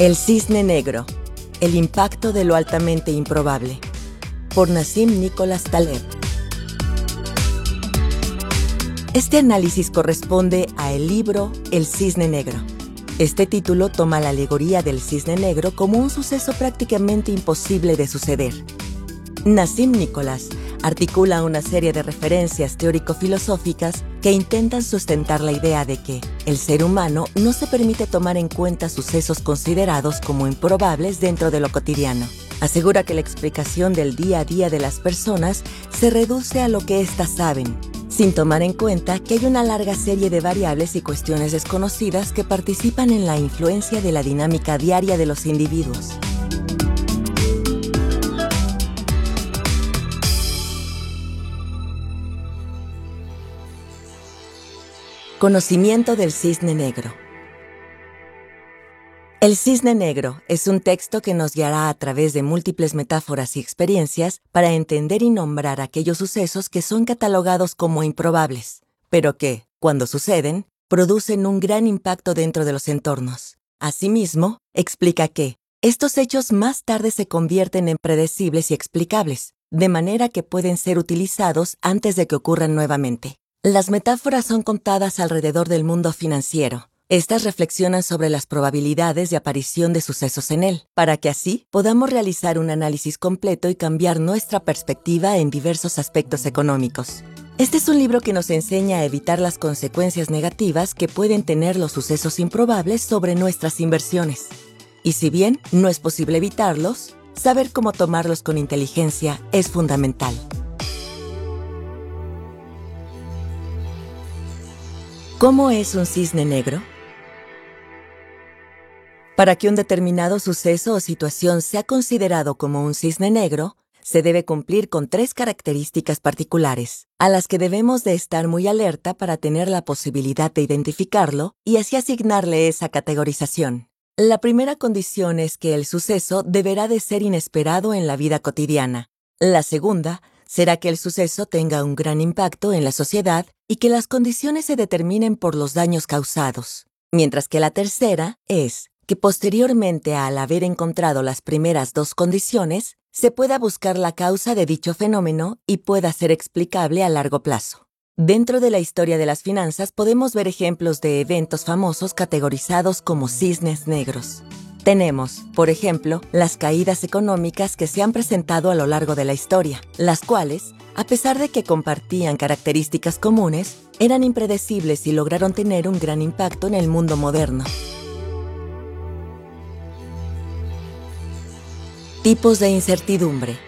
El cisne negro. El impacto de lo altamente improbable. Por Nassim Nicholas Taleb. Este análisis corresponde a el libro El cisne negro. Este título toma la alegoría del cisne negro como un suceso prácticamente imposible de suceder. Nassim Nicholas articula una serie de referencias teórico-filosóficas que intentan sustentar la idea de que el ser humano no se permite tomar en cuenta sucesos considerados como improbables dentro de lo cotidiano. Asegura que la explicación del día a día de las personas se reduce a lo que éstas saben, sin tomar en cuenta que hay una larga serie de variables y cuestiones desconocidas que participan en la influencia de la dinámica diaria de los individuos. Conocimiento del cisne negro. El cisne negro es un texto que nos guiará a través de múltiples metáforas y experiencias para entender y nombrar aquellos sucesos que son catalogados como improbables, pero que, cuando suceden, producen un gran impacto dentro de los entornos. Asimismo, explica que estos hechos más tarde se convierten en predecibles y explicables, de manera que pueden ser utilizados antes de que ocurran nuevamente. Las metáforas son contadas alrededor del mundo financiero. Estas reflexionan sobre las probabilidades de aparición de sucesos en él, para que así podamos realizar un análisis completo y cambiar nuestra perspectiva en diversos aspectos económicos. Este es un libro que nos enseña a evitar las consecuencias negativas que pueden tener los sucesos improbables sobre nuestras inversiones. Y si bien no es posible evitarlos, saber cómo tomarlos con inteligencia es fundamental. ¿Cómo es un cisne negro? Para que un determinado suceso o situación sea considerado como un cisne negro, se debe cumplir con tres características particulares, a las que debemos de estar muy alerta para tener la posibilidad de identificarlo y así asignarle esa categorización. La primera condición es que el suceso deberá de ser inesperado en la vida cotidiana. La segunda será que el suceso tenga un gran impacto en la sociedad y que las condiciones se determinen por los daños causados. Mientras que la tercera es que posteriormente al haber encontrado las primeras dos condiciones, se pueda buscar la causa de dicho fenómeno y pueda ser explicable a largo plazo. Dentro de la historia de las finanzas podemos ver ejemplos de eventos famosos categorizados como cisnes negros. Tenemos, por ejemplo, las caídas económicas que se han presentado a lo largo de la historia, las cuales, a pesar de que compartían características comunes, eran impredecibles y lograron tener un gran impacto en el mundo moderno. Tipos de incertidumbre.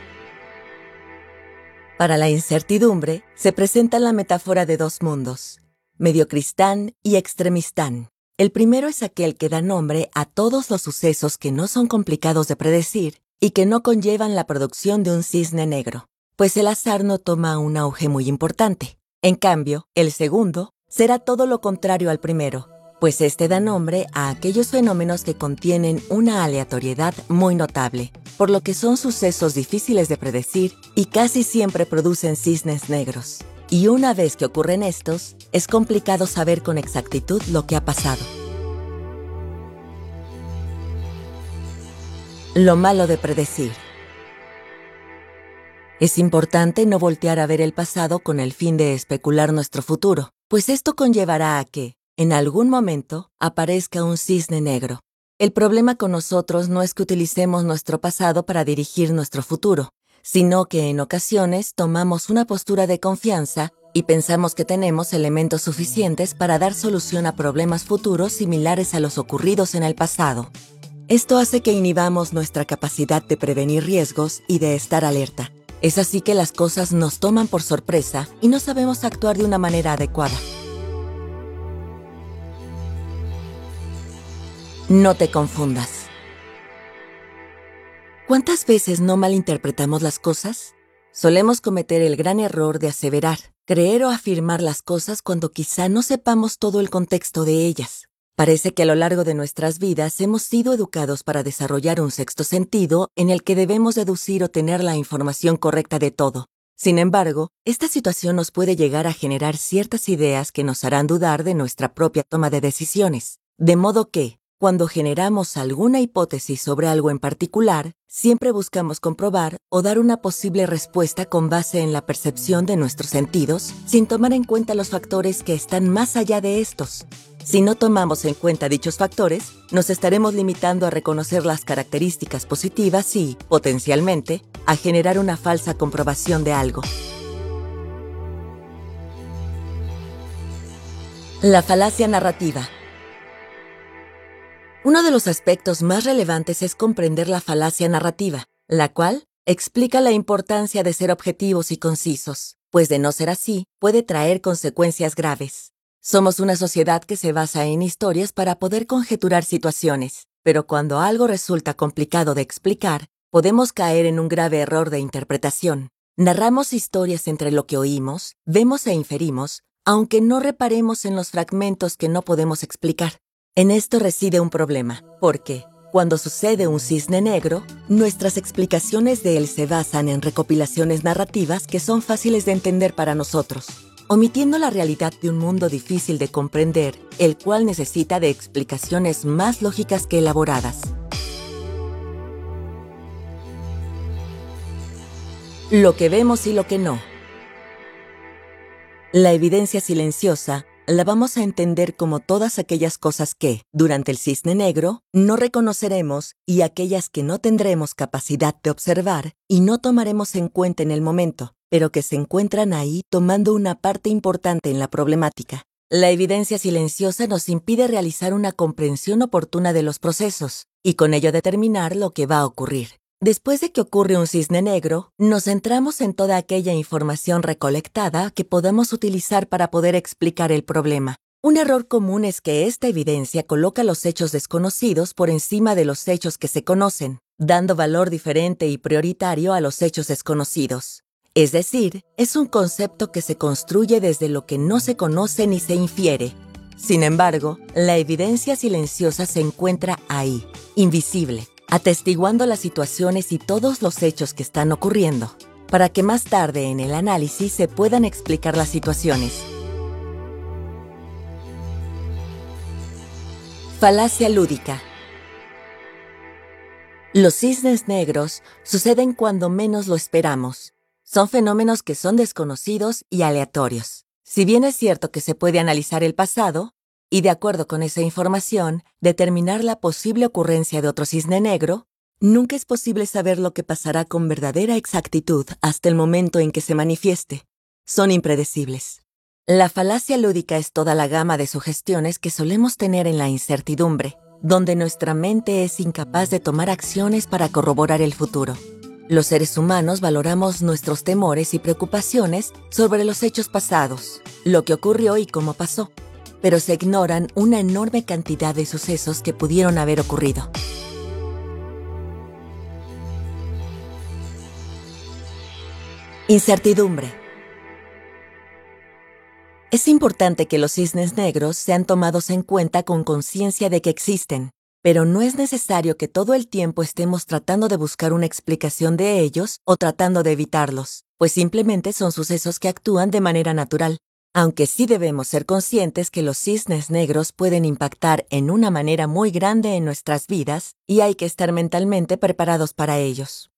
Para la incertidumbre se presenta la metáfora de dos mundos, mediocristán y extremistán. El primero es aquel que da nombre a todos los sucesos que no son complicados de predecir y que no conllevan la producción de un cisne negro, pues el azar no toma un auge muy importante. En cambio, el segundo será todo lo contrario al primero, pues este da nombre a aquellos fenómenos que contienen una aleatoriedad muy notable, por lo que son sucesos difíciles de predecir y casi siempre producen cisnes negros. Y una vez que ocurren estos, es complicado saber con exactitud lo que ha pasado. Lo malo de predecir. Es importante no voltear a ver el pasado con el fin de especular nuestro futuro, pues esto conllevará a que, en algún momento, aparezca un cisne negro. El problema con nosotros no es que utilicemos nuestro pasado para dirigir nuestro futuro, sino que en ocasiones tomamos una postura de confianza y pensamos que tenemos elementos suficientes para dar solución a problemas futuros similares a los ocurridos en el pasado. Esto hace que inhibamos nuestra capacidad de prevenir riesgos y de estar alerta. Es así que las cosas nos toman por sorpresa y no sabemos actuar de una manera adecuada. No te confundas. ¿Cuántas veces no malinterpretamos las cosas? Solemos cometer el gran error de aseverar, creer o afirmar las cosas cuando quizá no sepamos todo el contexto de ellas. Parece que a lo largo de nuestras vidas hemos sido educados para desarrollar un sexto sentido en el que debemos deducir o tener la información correcta de todo. Sin embargo, esta situación nos puede llegar a generar ciertas ideas que nos harán dudar de nuestra propia toma de decisiones. De modo que, Cuando generamos alguna hipótesis sobre algo en particular, siempre buscamos comprobar o dar una posible respuesta con base en la percepción de nuestros sentidos, sin tomar en cuenta los factores que están más allá de estos. Si no tomamos en cuenta dichos factores, nos estaremos limitando a reconocer las características positivas y, potencialmente, a generar una falsa comprobación de algo. La falacia narrativa. Uno de los aspectos más relevantes es comprender la falacia narrativa, la cual explica la importancia de ser objetivos y concisos, pues de no ser así puede traer consecuencias graves. Somos una sociedad que se basa en historias para poder conjeturar situaciones, pero cuando algo resulta complicado de explicar, podemos caer en un grave error de interpretación. Narramos historias entre lo que oímos, vemos e inferimos, aunque no reparemos en los fragmentos que no podemos explicar. En esto reside un problema, porque cuando sucede un cisne negro, nuestras explicaciones de él se basan en recopilaciones narrativas que son fáciles de entender para nosotros, omitiendo la realidad de un mundo difícil de comprender, el cual necesita de explicaciones más lógicas que elaboradas. Lo que vemos y lo que no. La evidencia silenciosa la vamos a entender como todas aquellas cosas que, durante el cisne negro, no reconoceremos y aquellas que no tendremos capacidad de observar y no tomaremos en cuenta en el momento, pero que se encuentran ahí tomando una parte importante en la problemática. La evidencia silenciosa nos impide realizar una comprensión oportuna de los procesos y con ello determinar lo que va a ocurrir. Después de que ocurre un cisne negro, nos centramos en toda aquella información recolectada que podamos utilizar para poder explicar el problema. Un error común es que esta evidencia coloca los hechos desconocidos por encima de los hechos que se conocen, dando valor diferente y prioritario a los hechos desconocidos. Es decir, es un concepto que se construye desde lo que no se conoce ni se infiere. Sin embargo, la evidencia silenciosa se encuentra ahí, invisible, atestiguando las situaciones y todos los hechos que están ocurriendo, para que más tarde en el análisis se puedan explicar las situaciones. Falacia lúdica. Los cisnes negros suceden cuando menos lo esperamos. Son fenómenos que son desconocidos y aleatorios. Si bien es cierto que se puede analizar el pasado, y de acuerdo con esa información, determinar la posible ocurrencia de otro cisne negro, nunca es posible saber lo que pasará con verdadera exactitud hasta el momento en que se manifieste. Son impredecibles. La falacia lúdica es toda la gama de sugestiones que solemos tener en la incertidumbre, donde nuestra mente es incapaz de tomar acciones para corroborar el futuro. Los seres humanos valoramos nuestros temores y preocupaciones sobre los hechos pasados, lo que ocurrió y cómo pasó pero se ignoran una enorme cantidad de sucesos que pudieron haber ocurrido. Incertidumbre. Es importante que los cisnes negros sean tomados en cuenta con conciencia de que existen, pero no es necesario que todo el tiempo estemos tratando de buscar una explicación de ellos o tratando de evitarlos, pues simplemente son sucesos que actúan de manera natural, aunque sí debemos ser conscientes que los cisnes negros pueden impactar en una manera muy grande en nuestras vidas y hay que estar mentalmente preparados para ellos.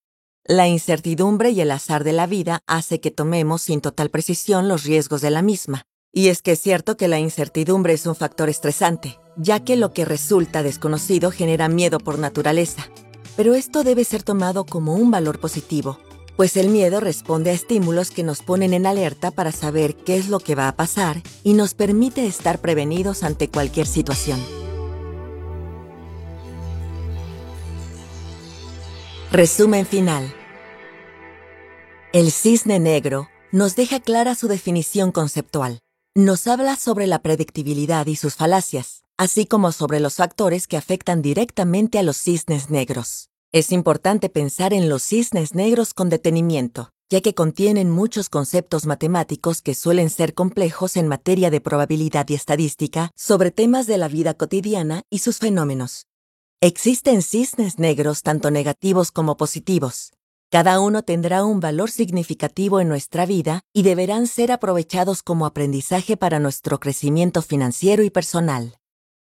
La incertidumbre y el azar de la vida hace que tomemos sin total precisión los riesgos de la misma. Y es que es cierto que la incertidumbre es un factor estresante, ya que lo que resulta desconocido genera miedo por naturaleza. Pero esto debe ser tomado como un valor positivo, pues el miedo responde a estímulos que nos ponen en alerta para saber qué es lo que va a pasar y nos permite estar prevenidos ante cualquier situación. Resumen final. El cisne negro nos deja clara su definición conceptual. Nos habla sobre la predictibilidad y sus falacias, así como sobre los factores que afectan directamente a los cisnes negros. Es importante pensar en los cisnes negros con detenimiento, ya que contienen muchos conceptos matemáticos que suelen ser complejos en materia de probabilidad y estadística sobre temas de la vida cotidiana y sus fenómenos. Existen cisnes negros tanto negativos como positivos. Cada uno tendrá un valor significativo en nuestra vida y deberán ser aprovechados como aprendizaje para nuestro crecimiento financiero y personal.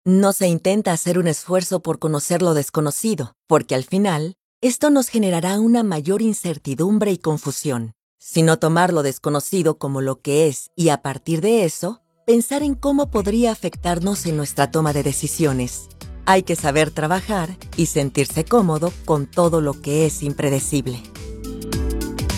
No se intenta hacer un esfuerzo por conocer lo desconocido, porque al final, esto nos generará una mayor incertidumbre y confusión, sino tomar lo desconocido como lo que es y a partir de eso, pensar en cómo podría afectarnos en nuestra toma de decisiones. Hay que saber trabajar y sentirse cómodo con todo lo que es impredecible.